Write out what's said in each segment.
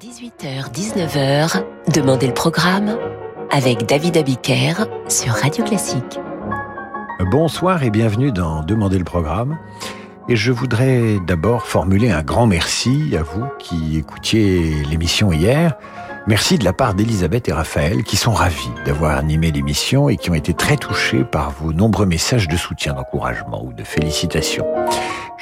18h-19h, Demandez le programme avec David Abiker sur Radio Classique. Bonsoir et bienvenue dans Demandez le programme. Et je voudrais d'abord formuler un grand merci à vous qui écoutiez l'émission hier. Merci de la part d'Elisabeth et Raphaël qui sont ravis d'avoir animé l'émission et qui ont été très touchés par vos nombreux messages de soutien, d'encouragement ou de félicitations.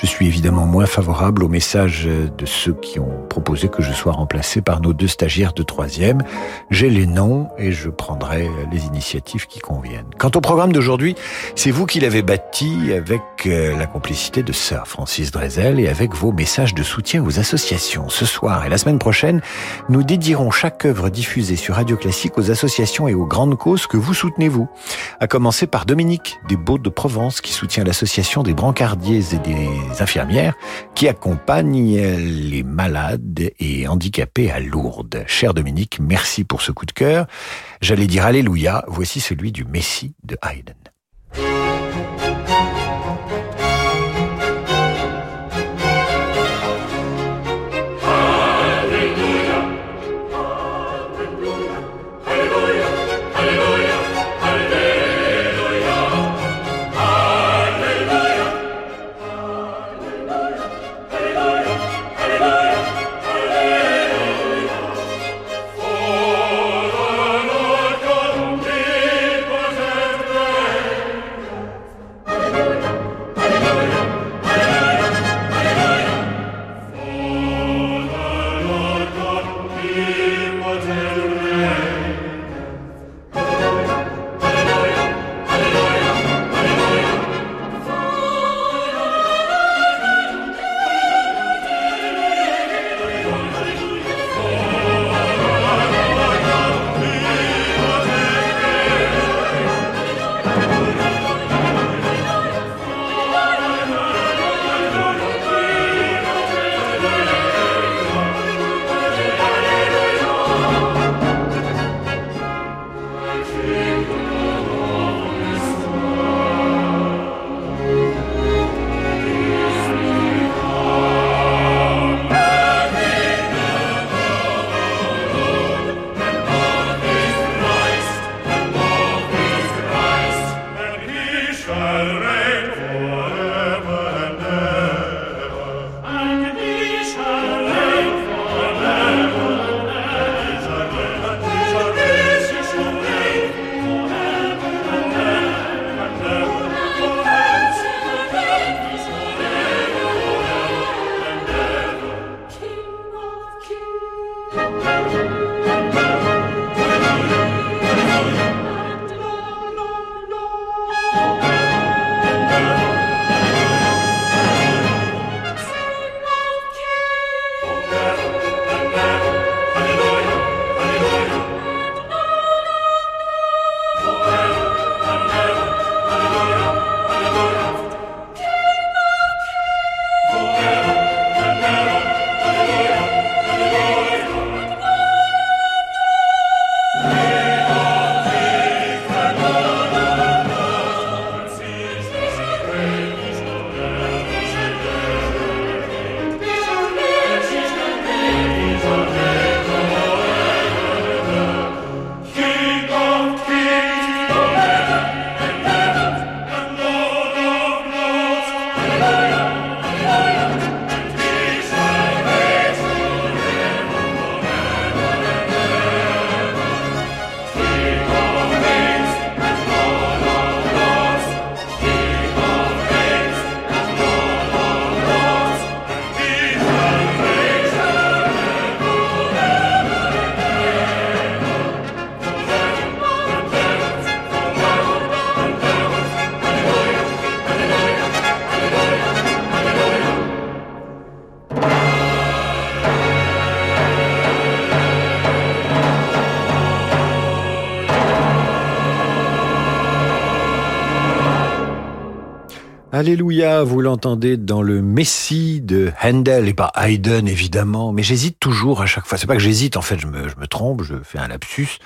Je suis évidemment moins favorable au message de ceux qui ont proposé que je sois remplacé par nos deux stagiaires de troisième. J'ai les noms et je prendrai les initiatives qui conviennent. Quant au programme d'aujourd'hui, c'est vous qui l'avez bâti avec euh, la complicité de Sir Francis Drezel et avec vos messages de soutien aux associations. Ce soir et la semaine prochaine, nous dédierons chaque œuvre diffusée sur Radio Classique aux associations et aux grandes causes que vous soutenez vous. À commencer par Dominique des Beaux de Provence qui soutient l'association des brancardiers et des infirmières qui accompagnent les malades et handicapés à Lourdes. Cher Dominique, merci pour ce coup de cœur. J'allais dire Alléluia, voici celui du Messie de Haydn. Alléluia, vous l'entendez dans le Messie de Handel et pas Haydn évidemment, mais j'hésite toujours à chaque fois. C'est pas que j'hésite, en fait, je me, je me trompe, je fais un lapsus.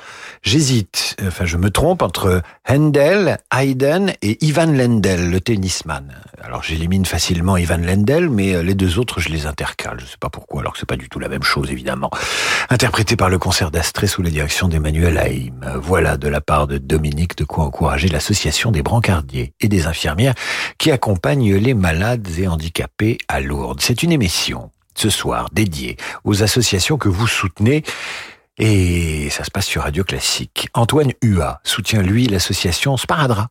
J'hésite, enfin, je me trompe entre Handel, Haydn et Ivan Lendl, le tennisman. Alors, j'élimine facilement Ivan Lendl, mais euh, les deux autres, je les intercale. Je sais pas pourquoi, alors que c'est pas du tout la même chose, évidemment. Interprété par le concert d'Astrée sous la direction d'Emmanuel Haïm. Voilà, de la part de Dominique, de quoi encourager l'association des brancardiers et des infirmières qui accompagne les malades et handicapés à Lourdes. C'est une émission ce soir dédiée aux associations que vous soutenez et ça se passe sur Radio Classique. Antoine Hua soutient, lui, l'association Sparadra,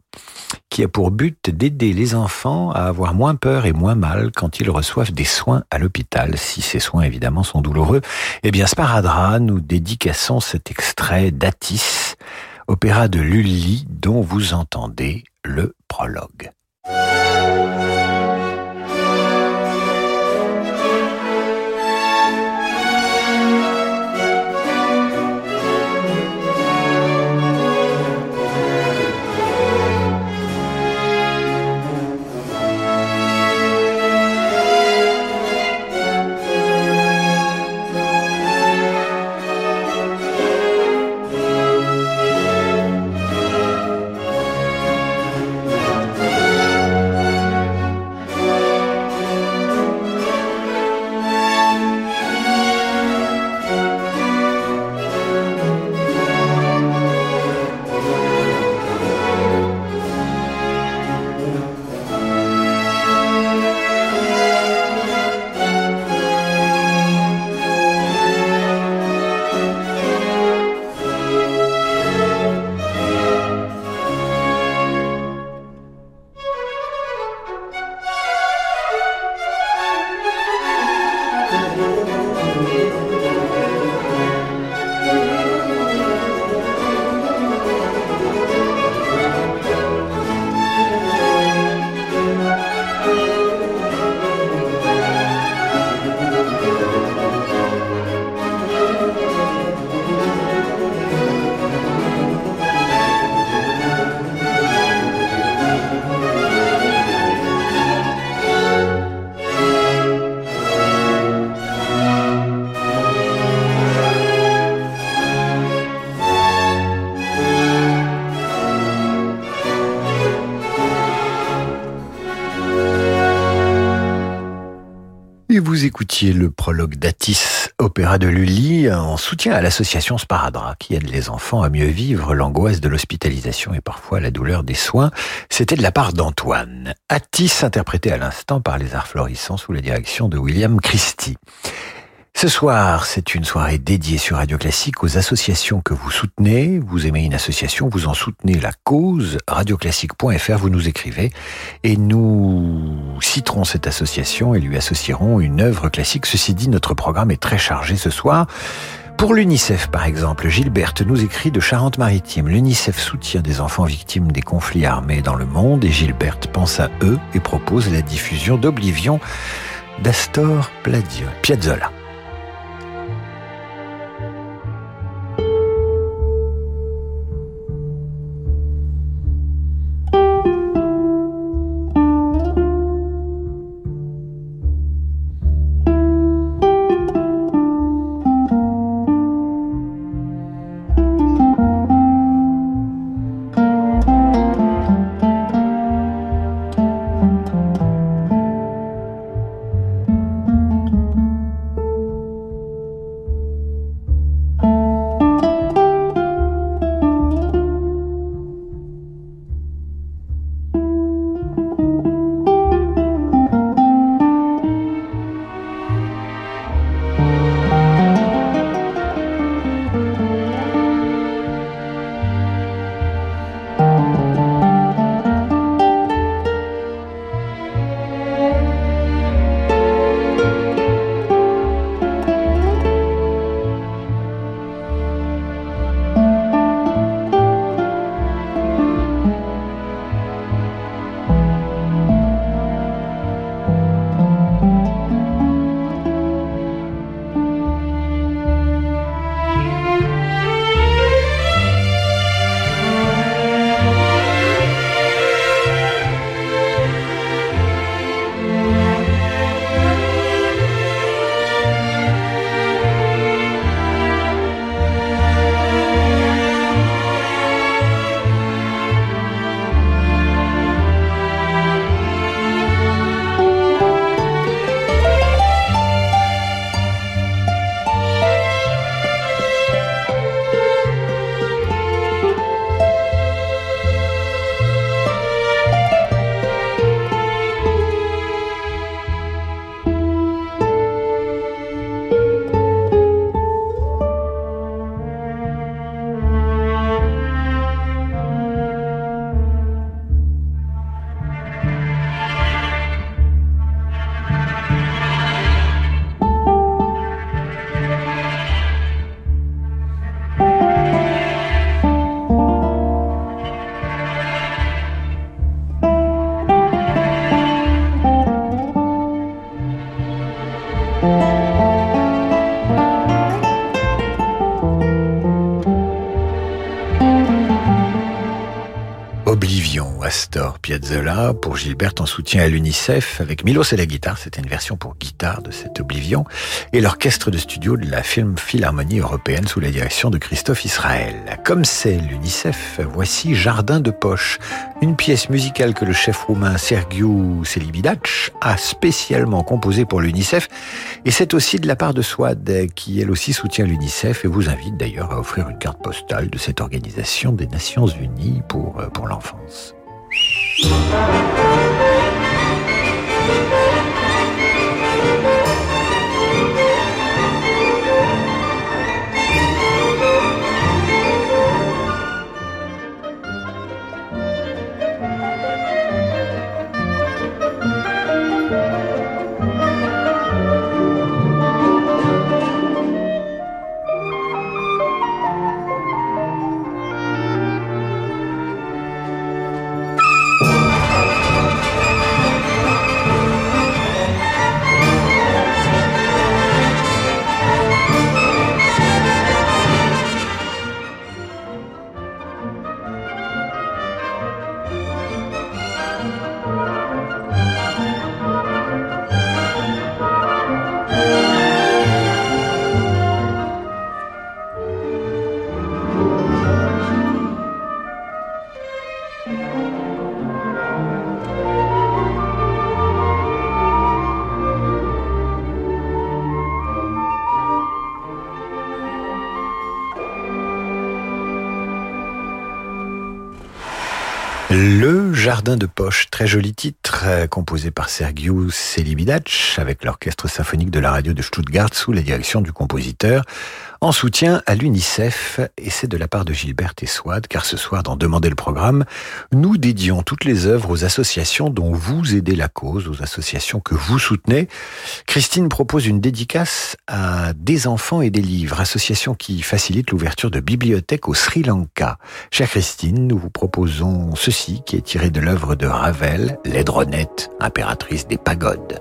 qui a pour but d'aider les enfants à avoir moins peur et moins mal quand ils reçoivent des soins à l'hôpital, si ces soins, évidemment, sont douloureux. Eh bien, Sparadra, nous dédicassons cet extrait d'Atis, opéra de Lully, dont vous entendez le prologue. Le prologue d'Atis, opéra de Lully, en soutien à l'association Sparadra, qui aide les enfants à mieux vivre l'angoisse de l'hospitalisation et parfois la douleur des soins. C'était de la part d'Antoine. Atis, interprété à l'instant par les arts florissants sous la direction de William Christie. Ce soir, c'est une soirée dédiée sur Radio Classique aux associations que vous soutenez. Vous aimez une association, vous en soutenez la cause. Radioclassique.fr, vous nous écrivez et nous citerons cette association et lui associerons une œuvre classique. Ceci dit, notre programme est très chargé ce soir. Pour l'UNICEF, par exemple, Gilberte nous écrit de Charente-Maritime. L'UNICEF soutient des enfants victimes des conflits armés dans le monde et Gilberte pense à eux et propose la diffusion d'Oblivion d'Astor Piazzolla. Piazzolla pour Gilberte en soutien à l'UNICEF avec Milos et la guitare. C'était une version pour guitare de cet Oblivion et l'orchestre de studio de la film Philharmonie européenne sous la direction de Christophe Israël. Comme c'est l'UNICEF, voici Jardin de poche, une pièce musicale que le chef roumain Sergiu Celibidac a spécialement composée pour l'UNICEF et c'est aussi de la part de Swad qui elle aussi soutient l'UNICEF et vous invite d'ailleurs à offrir une carte postale de cette organisation des Nations Unies pour, euh, pour l'enfance. Le De Poche, très joli titre, euh, composé par Sergiu Celibidac avec l'orchestre symphonique de la radio de Stuttgart sous la direction du compositeur en soutien à l'UNICEF, et c'est de la part de Gilbert et Swad, car ce soir, dans Demander le programme, nous dédions toutes les œuvres aux associations dont vous aidez la cause, aux associations que vous soutenez. Christine propose une dédicace à Des enfants et des livres, association qui facilite l'ouverture de bibliothèques au Sri Lanka. Chère Christine, nous vous proposons ceci qui est tiré de l'œuvre de Ravel, l'aidronette, impératrice des pagodes.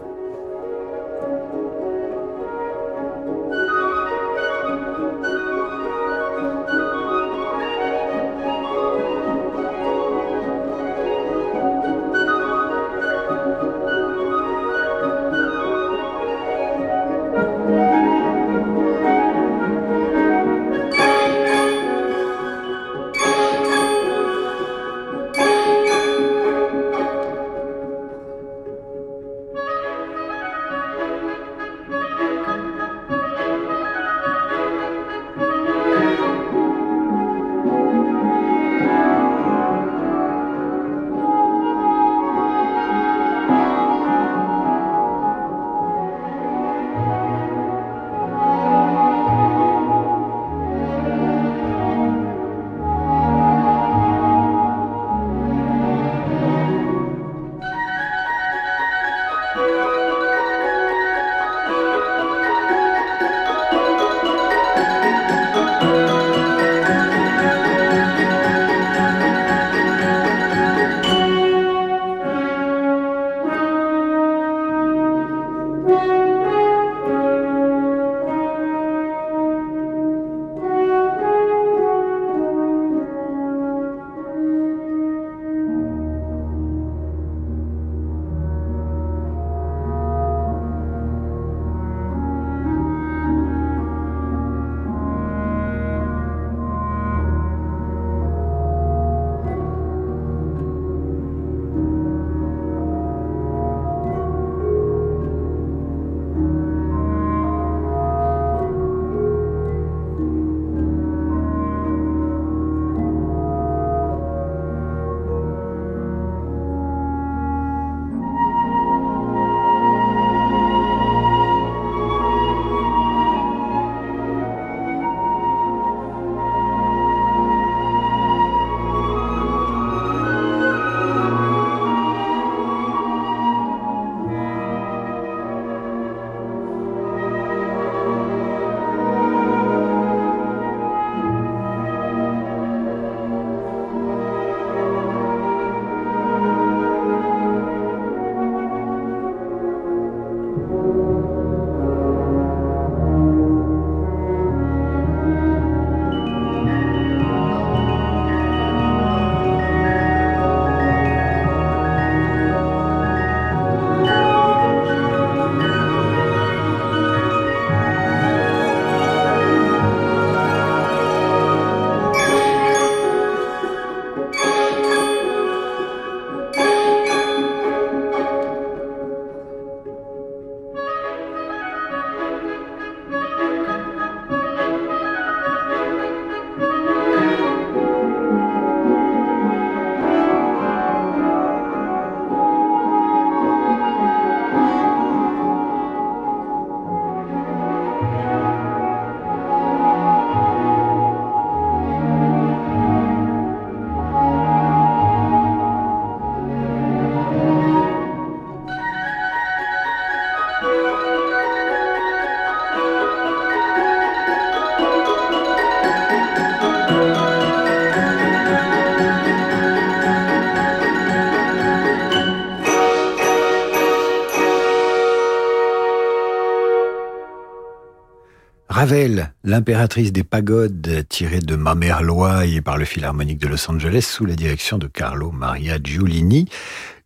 L'impératrice des pagodes, tirée de Ma mère et par le Philharmonique de Los Angeles sous la direction de Carlo Maria Giulini.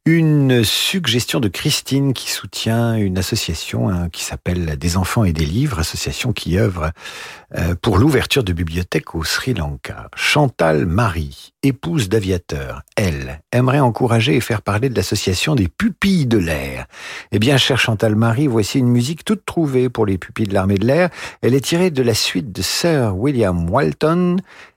Une suggestion de Christine qui soutient une association hein, qui s'appelle Des enfants et des livres, association qui œuvre euh, pour l'ouverture de bibliothèques au Sri Lanka. Chantal Marie, épouse d'aviateur, elle, aimerait encourager et faire parler de l'association des pupilles de l'air. Eh bien, chère Chantal Marie, voici une musique toute trouvée pour les pupilles de l'armée de l'air. Elle est tirée de la suite de Sir William Walton,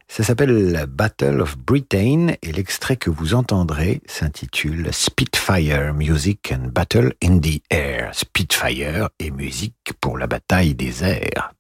ça s'appelle Battle of Britain et l'extrait que vous entendrez s'intitule Spitfire Music and Battle in the Air. Spitfire et musique pour la bataille des airs.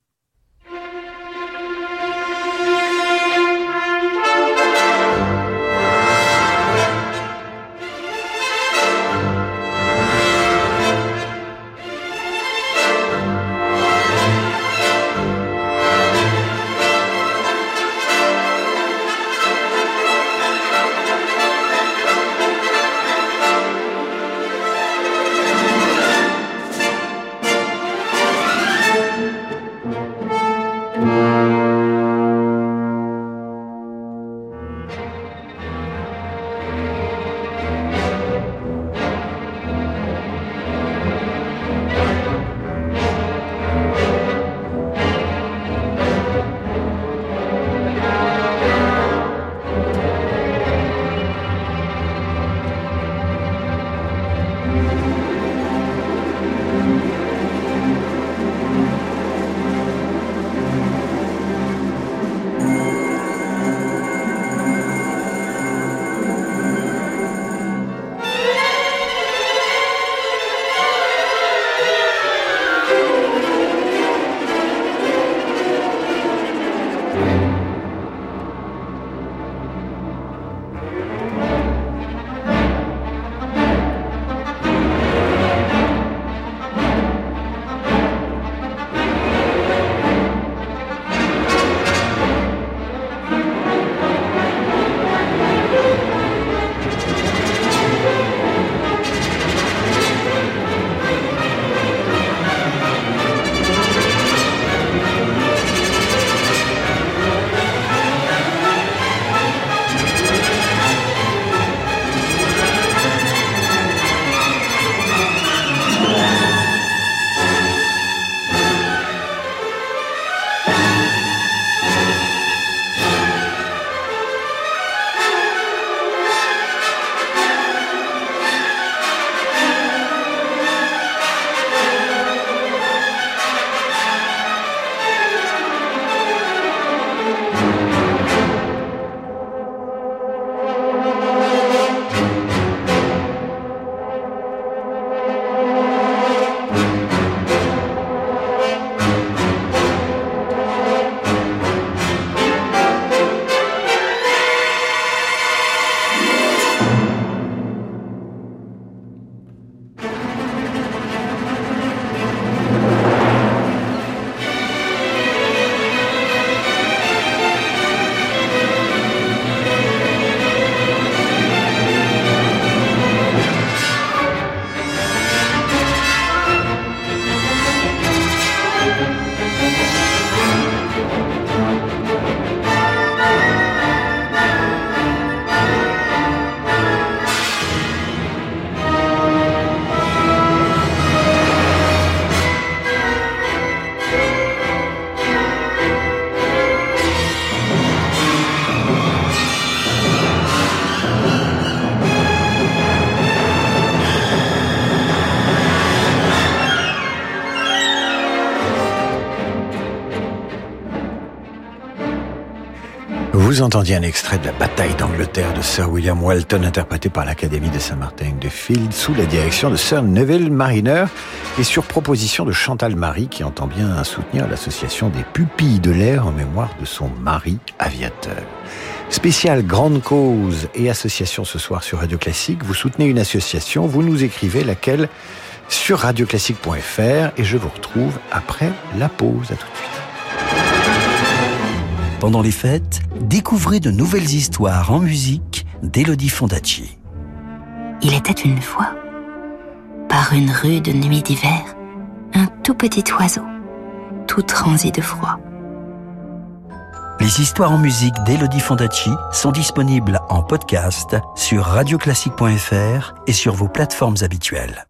Vous entendiez un extrait de la bataille d'Angleterre de Sir William Walton interprété par l'Académie de Saint-Martin de Field sous la direction de Sir Neville Mariner et sur proposition de Chantal Marie qui entend bien soutenir l'association des pupilles de l'air en mémoire de son mari aviateur. Spécial grande cause et association ce soir sur Radio Classique. Vous soutenez une association, vous nous écrivez laquelle sur radioclassique.fr et je vous retrouve après la pause. À tout de suite. Pendant les fêtes, découvrez de nouvelles histoires en musique d'Elodie Fondacci. Il était une fois, par une rue de nuit d'hiver, un tout petit oiseau tout transi de froid. Les histoires en musique d'Elodie Fondacci sont disponibles en podcast sur radioclassique.fr et sur vos plateformes habituelles.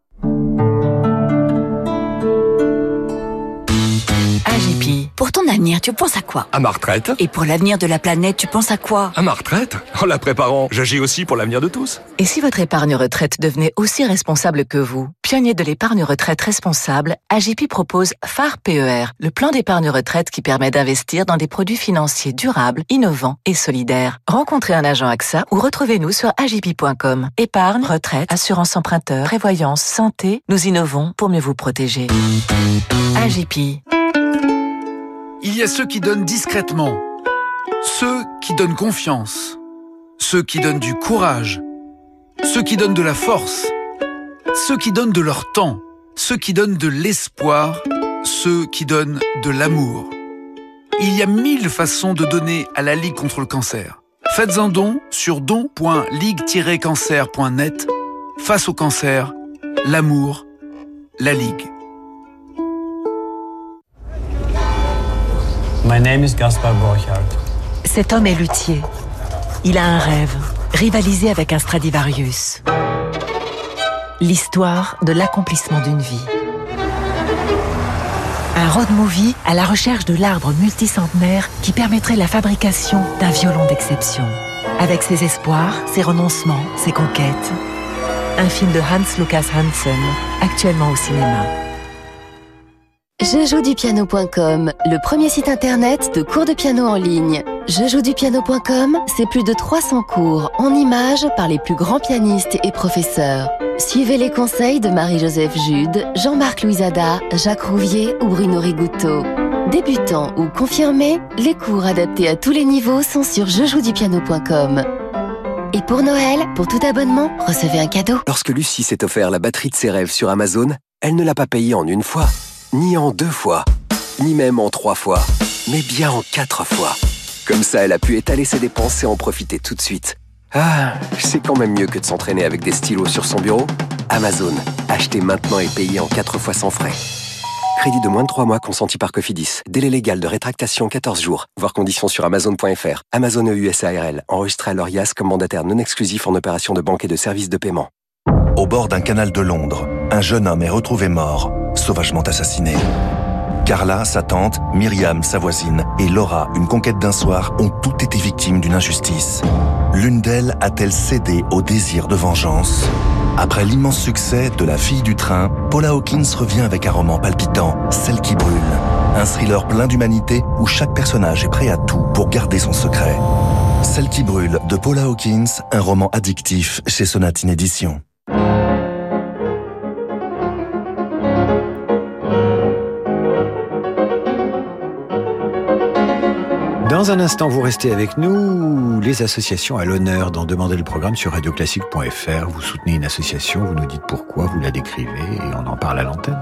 Pour ton avenir, tu penses à quoi À ma retraite Et pour l'avenir de la planète, tu penses à quoi À ma retraite En la préparant, j'agis aussi pour l'avenir de tous. Et si votre épargne retraite devenait aussi responsable que vous Pionnier de l'épargne retraite responsable, AGP propose phare PER, le plan d'épargne retraite qui permet d'investir dans des produits financiers durables, innovants et solidaires. Rencontrez un agent AXA ou retrouvez-nous sur agip.com. Épargne, retraite, assurance emprunteur, prévoyance, santé, nous innovons pour mieux vous protéger. AGP. Il y a ceux qui donnent discrètement, ceux qui donnent confiance, ceux qui donnent du courage, ceux qui donnent de la force, ceux qui donnent de leur temps, ceux qui donnent de l'espoir, ceux qui donnent de l'amour. Il y a mille façons de donner à la Ligue contre le cancer. Faites un don sur don.ligue-cancer.net. Face au cancer, l'amour, la Ligue. My name is Gaspar. Cet homme est luthier. Il a un rêve, rivaliser avec un Stradivarius. L'histoire de l'accomplissement d'une vie. Un road movie à la recherche de l'arbre multicentenaire qui permettrait la fabrication d'un violon d'exception. Avec ses espoirs, ses renoncements, ses conquêtes. Un film de Hans Lukas Hansen, actuellement au cinéma. Je joue du piano.com, le premier site internet de cours de piano en ligne. Je joue du piano.com, c'est plus de 300 cours en images par les plus grands pianistes et professeurs. Suivez les conseils de Marie-Joseph Jude, Jean-Marc Louisada, Jacques Rouvier ou Bruno Rigouteau. Débutants ou confirmés, les cours adaptés à tous les niveaux sont sur jejoudupiano.com. Et pour Noël, pour tout abonnement, recevez un cadeau. Lorsque Lucie s'est offert la batterie de ses rêves sur Amazon, elle ne l'a pas payé en une fois ni en deux fois, ni même en trois fois, mais bien en quatre fois. Comme ça, elle a pu étaler ses dépenses et en profiter tout de suite. Ah, c'est quand même mieux que de s'entraîner avec des stylos sur son bureau. Amazon, achetez maintenant et payez en quatre fois sans frais. Crédit de moins de 3 mois consenti par Cofidis. Délai légal de rétractation 14 jours. Voir conditions sur amazon.fr. Amazon EU SARL. Enregistré à l'ORIAS comme mandataire non exclusif en opération de banque et de services de paiement. Au bord d'un canal de Londres, un jeune homme est retrouvé mort, sauvagement assassiné. Carla, sa tante, Myriam, sa voisine, et Laura, une conquête d'un soir, ont toutes été victimes d'une injustice. L'une d'elles a-t-elle cédé au désir de vengeance? Après l'immense succès de La fille du train, Paula Hawkins revient avec un roman palpitant, Celle qui brûle. Un thriller plein d'humanité où chaque personnage est prêt à tout pour garder son secret. Celle qui brûle de Paula Hawkins, un roman addictif chez Sonatine Édition. Dans un instant, vous restez avec nous. Les associations à l'honneur d'en demander le programme sur radioclassique.fr. Vous soutenez une association, vous nous dites pourquoi, vous la décrivez et on en parle à l'antenne.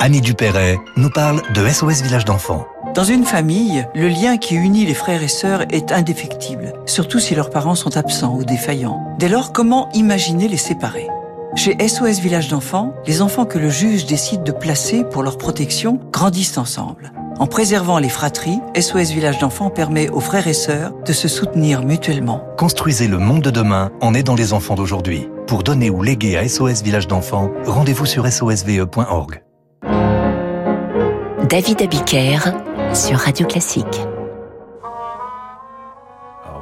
Annie Dupéret nous parle de SOS Village d'enfants. Dans une famille, le lien qui unit les frères et sœurs est indéfectible, surtout si leurs parents sont absents ou défaillants. Dès lors, comment imaginer les séparer? Chez SOS Village d'enfants, les enfants que le juge décide de placer pour leur protection grandissent ensemble. En préservant les fratries, SOS Village d'enfants permet aux frères et sœurs de se soutenir mutuellement. Construisez le monde de demain en aidant les enfants d'aujourd'hui. Pour donner ou léguer à SOS Village d'enfants, rendez-vous sur sosve.org. David Abiker sur Radio Classique.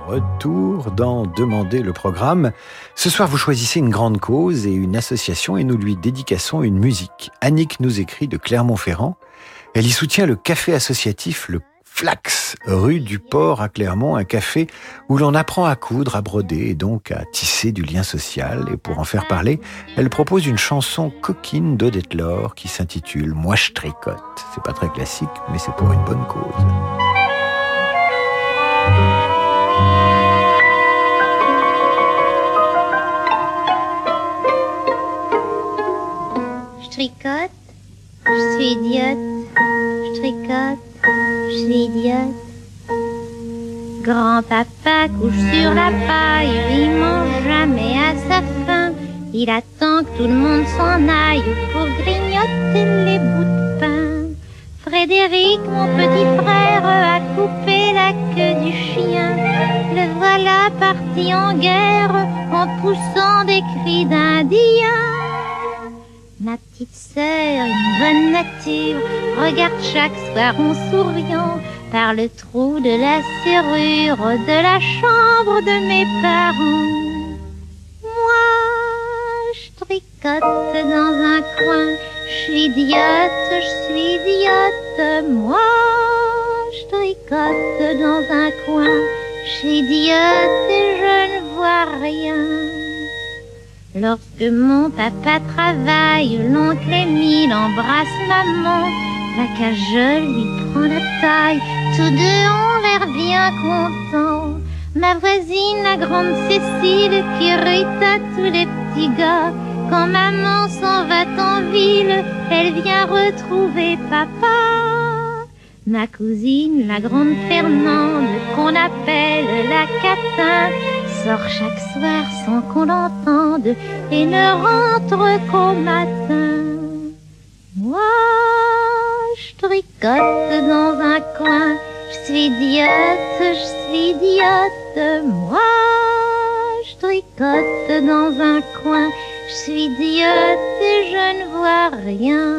Retour dans Demander le programme. Ce soir, vous choisissez une grande cause et une association et nous lui dédicassons une musique. Annick nous écrit de Clermont-Ferrand. Elle y soutient le café associatif Le Flax, rue du Port à Clermont, un café où l'on apprend à coudre, à broder et donc à tisser du lien social. Et pour en faire parler, elle propose une chanson coquine d'Odette Laure qui s'intitule Moi je tricote. C'est pas très classique, mais c'est pour une bonne cause. Je tricote, je suis idiote, je tricote, je suis idiote. Grand-papa couche sur la paille, il mange jamais à sa faim. Il attend que tout le monde s'en aille pour grignoter les bouts de pain. Frédéric, mon petit frère, a coupé la queue du chien. Le voilà parti en guerre en poussant des cris d'Indien. Ma petite sœur, une bonne nature, regarde chaque soir en souriant par le trou de la serrure de la chambre de mes parents. Moi, je tricote dans un coin, je suis idiote, je suis idiote, moi, je tricote dans un coin, je suis idiote et je ne vois rien. Lorsque mon papa travaille, l'oncle Émile embrasse maman, la cage lui prend la taille, tous deux ont l'air bien contents. Ma voisine, la grande Cécile, qui rit tous les petits gars. Quand maman s'en va en ville, elle vient retrouver papa. Ma cousine, la grande Fernande, qu'on appelle la catin, sort chaque soir sans qu'on l'entende et ne rentre qu'au matin. Moi, je tricote dans un coin, je suis idiote, je suis idiote, moi, je tricote dans un coin, je suis idiote et je ne vois rien.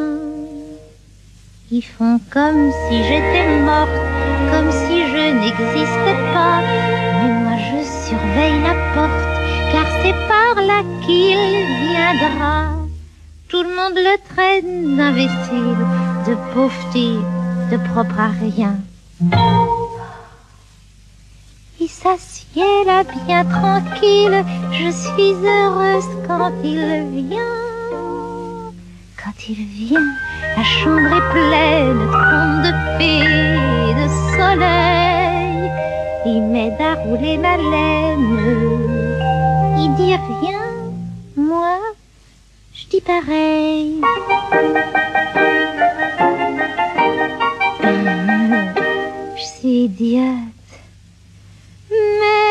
Ils font comme si j'étais morte, comme si je n'existais pas, surveille la porte, car c'est par là qu'il viendra. Tout le monde le traîne d'imbécile, de pauvre type, de propre à rien. Il s'assied là bien tranquille, je suis heureuse quand il vient. Quand il vient, la chambre est pleine de de paix, de soleil. M'aide à rouler ma laine. Il dit rien, moi, je dis pareil. Je suis idiote, mais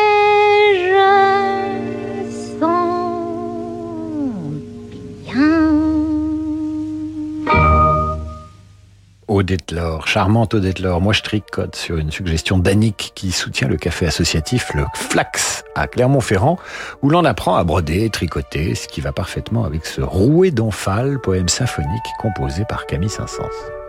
Odette charmante Odette Laure. Moi, je tricote sur une suggestion d'Annick qui soutient le café associatif Le Flax à Clermont-Ferrand, où l'on apprend à broder et tricoter, ce qui va parfaitement avec ce rouet d'omphale, poème symphonique composé par Camille Saint-Saëns.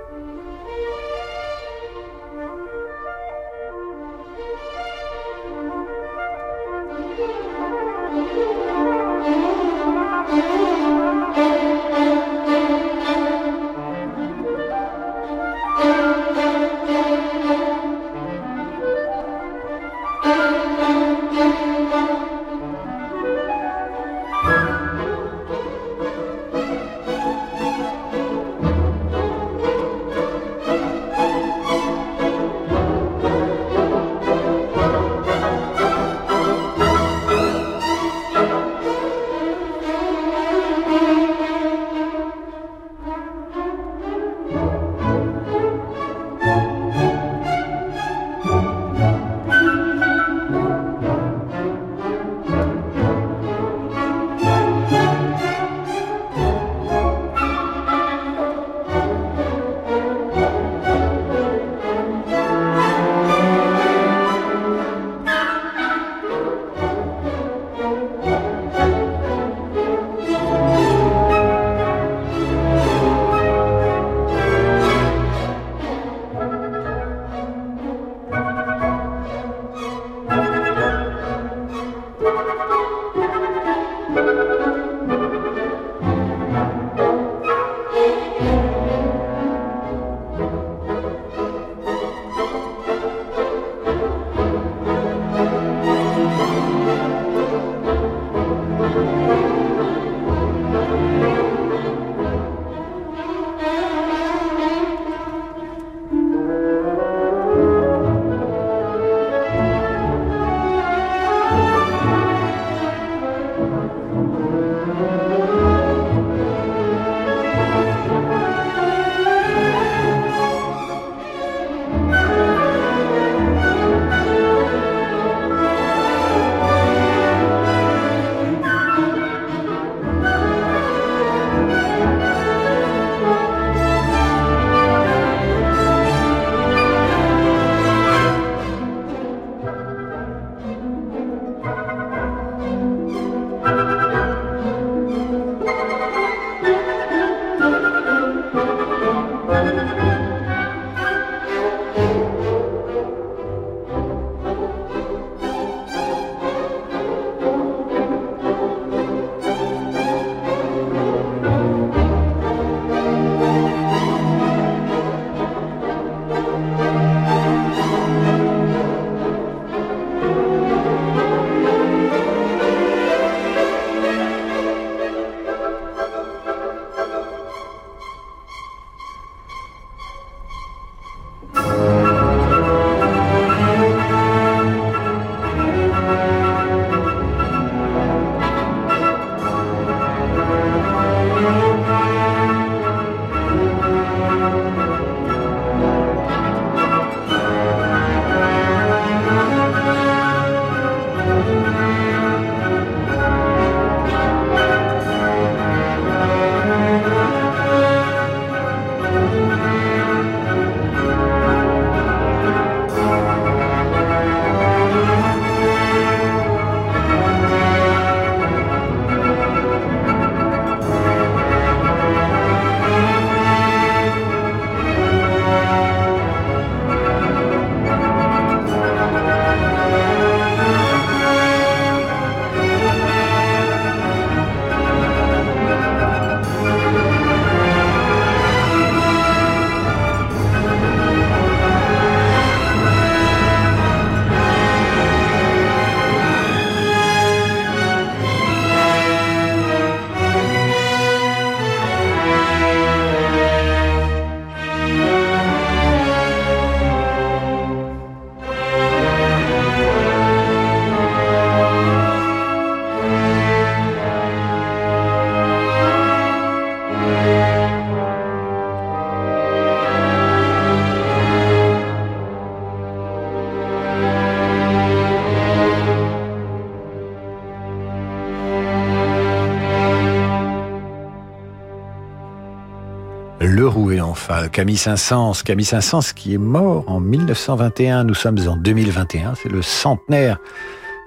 Camille Saint-Saëns. Camille Saint-Saëns qui est mort en 1921. Nous sommes en 2021. C'est le centenaire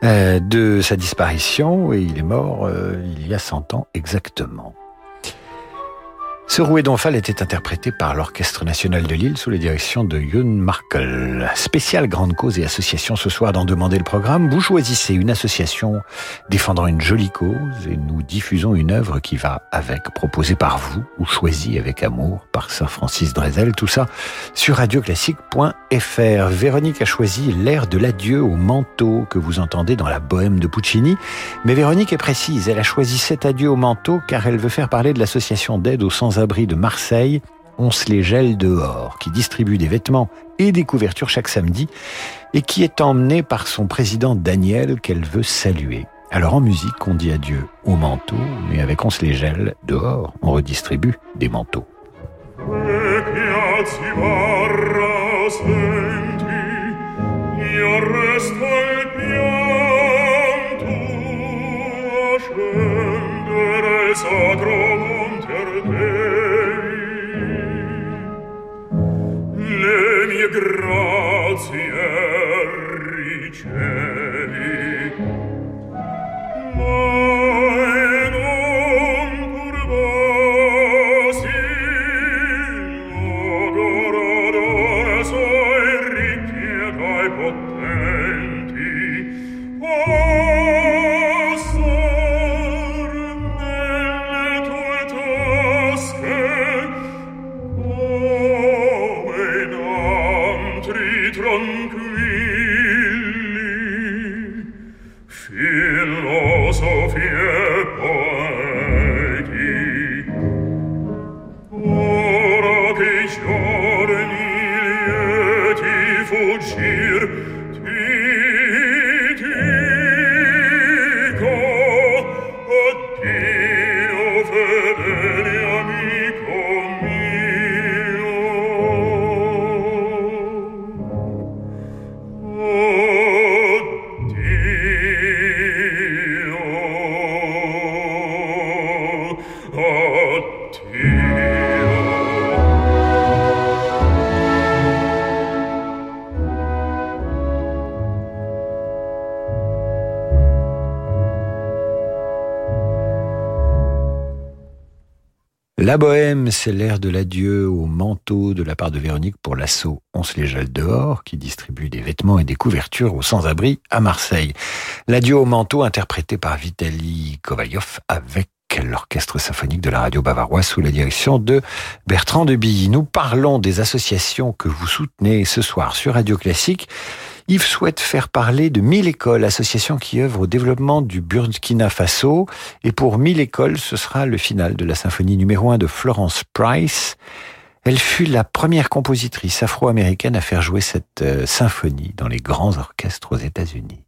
euh, de sa disparition et il est mort euh, il y a 100 ans exactement. Ce rouet d'Omphale était interprété par l'Orchestre National de Lille sous la direction de Youn Markel. Spéciale grande cause et association ce soir d'en demander le programme. Vous choisissez une association défendant une jolie cause et nous diffusons une œuvre qui va avec, proposée par vous ou choisie avec amour par Sir Francis Drezel. Tout ça sur radioclassique.fr. Véronique a choisi l'air de l'adieu au manteau que vous entendez dans la bohème de Puccini. Mais Véronique est précise. Elle a choisi cet adieu au manteau car elle veut faire parler de l'association d'aide aux sans de Marseille, on se les gèle dehors, qui distribue des vêtements et des couvertures chaque samedi, et qui est emmené par son président Daniel qu'elle veut saluer. Alors en musique, on dit adieu aux manteaux, mais avec on se les gèle dehors, on redistribue des manteaux. La bohème, c'est l'air de l'adieu au manteau de la part de Véronique pour l'assaut On se les gèle dehors, qui distribue des vêtements et des couvertures aux sans-abri à Marseille. L'adieu au manteau interprété par Vitaly Kovalyov avec l'orchestre symphonique de la radio bavaroise sous la direction de Bertrand de Billy. Nous parlons des associations que vous soutenez ce soir sur Radio Classique. Yves souhaite faire parler de 1000 écoles, association qui œuvre au développement du Burkina Faso. Et pour 1000 écoles, ce sera le final de la symphonie numéro 1 de Florence Price. Elle fut la première compositrice afro-américaine à faire jouer cette euh, symphonie dans les grands orchestres aux États-Unis.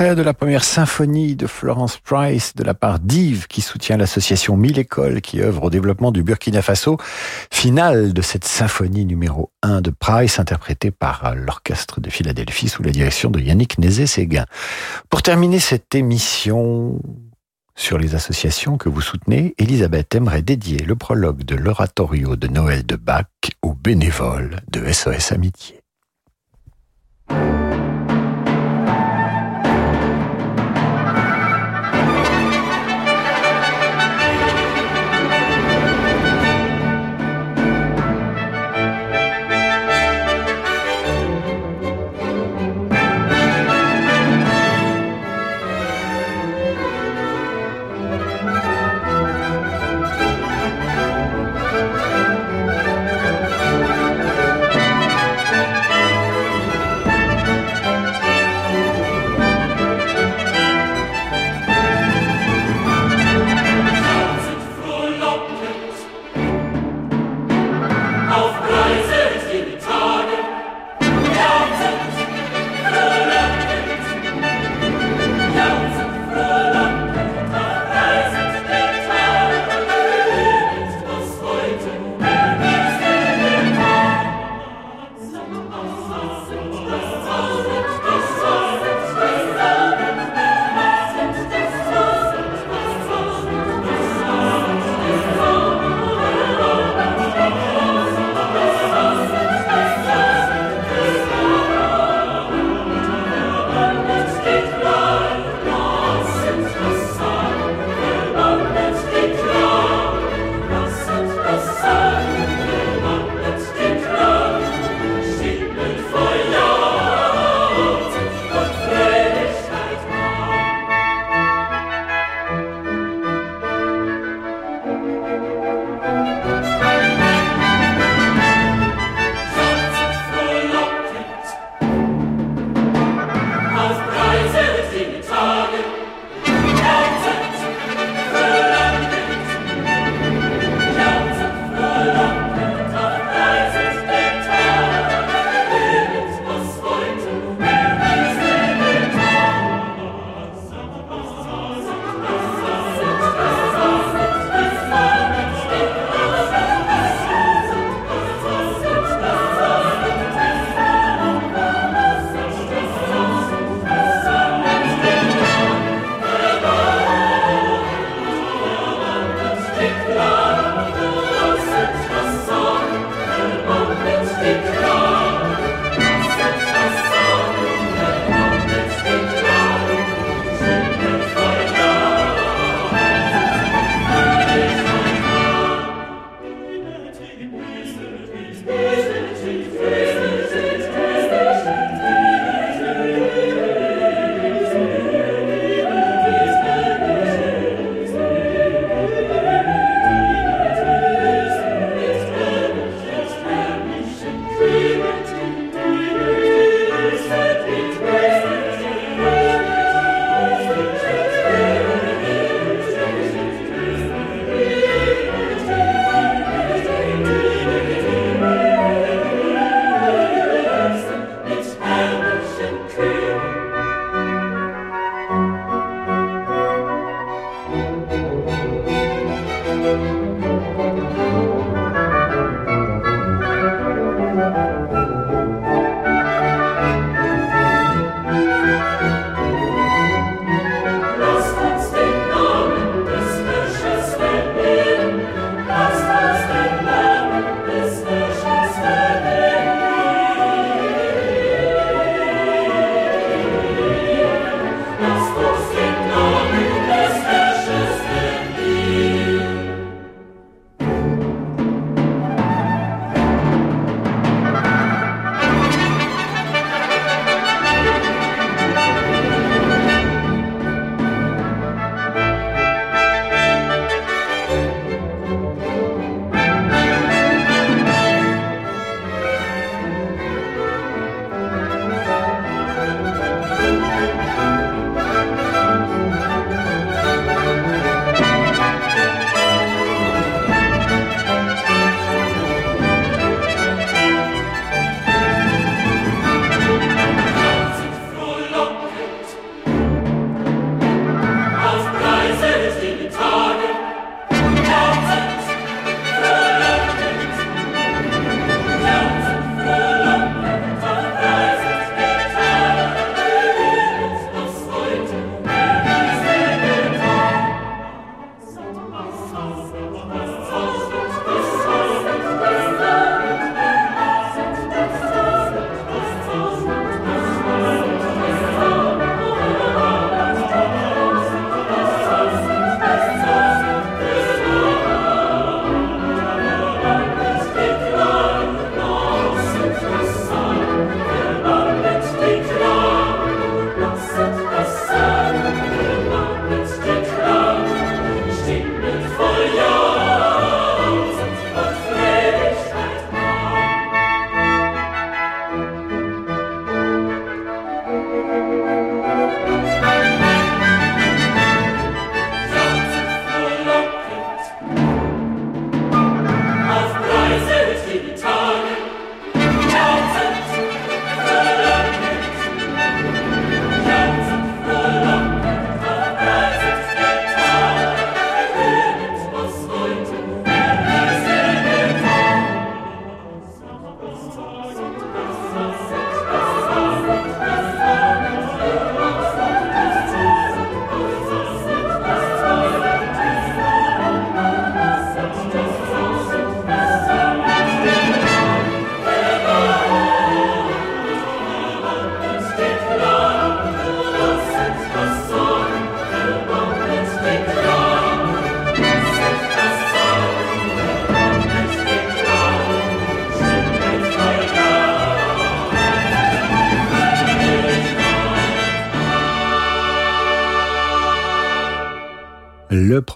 De la première symphonie de Florence Price de la part d'Yves qui soutient l'association Mille Écoles qui œuvre au développement du Burkina Faso. Finale de cette symphonie numéro 1 de Price interprétée par l'orchestre de Philadelphie sous la direction de Yannick Nézé-Séguin. Pour terminer cette émission, sur les associations que vous soutenez, Elisabeth aimerait dédier le prologue de l'oratorio de Noël de Bach aux bénévoles de SOS Amitié.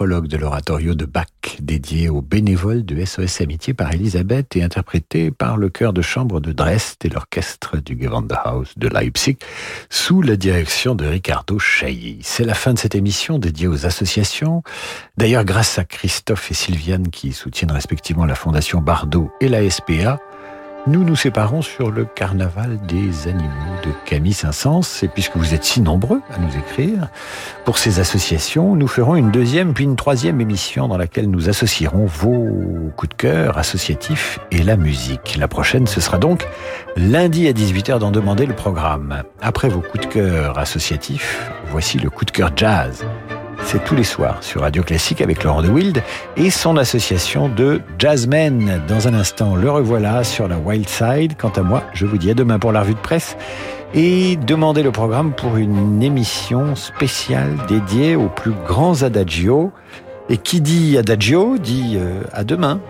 Prologue de l'oratorio de Bach dédié aux bénévoles de SOS Amitié par Elisabeth et interprété par le chœur de chambre de Dresde et l'orchestre du Gewandhaus de Leipzig sous la direction de Ricardo Chailly. C'est la fin de cette émission dédiée aux associations. D'ailleurs, grâce à Christophe et Sylviane qui soutiennent respectivement la Fondation Bardot et la SPA, nous nous séparons sur le carnaval des animaux de Camille Saint-Saëns. Et puisque vous êtes si nombreux à nous écrire pour ces associations, nous ferons une deuxième puis une troisième émission dans laquelle nous associerons vos coups de cœur associatifs et la musique. La prochaine, ce sera donc lundi à 18h d'en demander le programme. Après vos coups de cœur associatifs, voici le coup de cœur jazz c'est tous les soirs sur Radio Classique avec Laurent de Wild et son association de jazzmen. Dans un instant, le revoilà sur la Wild Side. Quant à moi, je vous dis à demain pour la revue de presse et demandez le programme pour une émission spéciale dédiée aux plus grands adagios. Et qui dit adagio dit euh, à demain.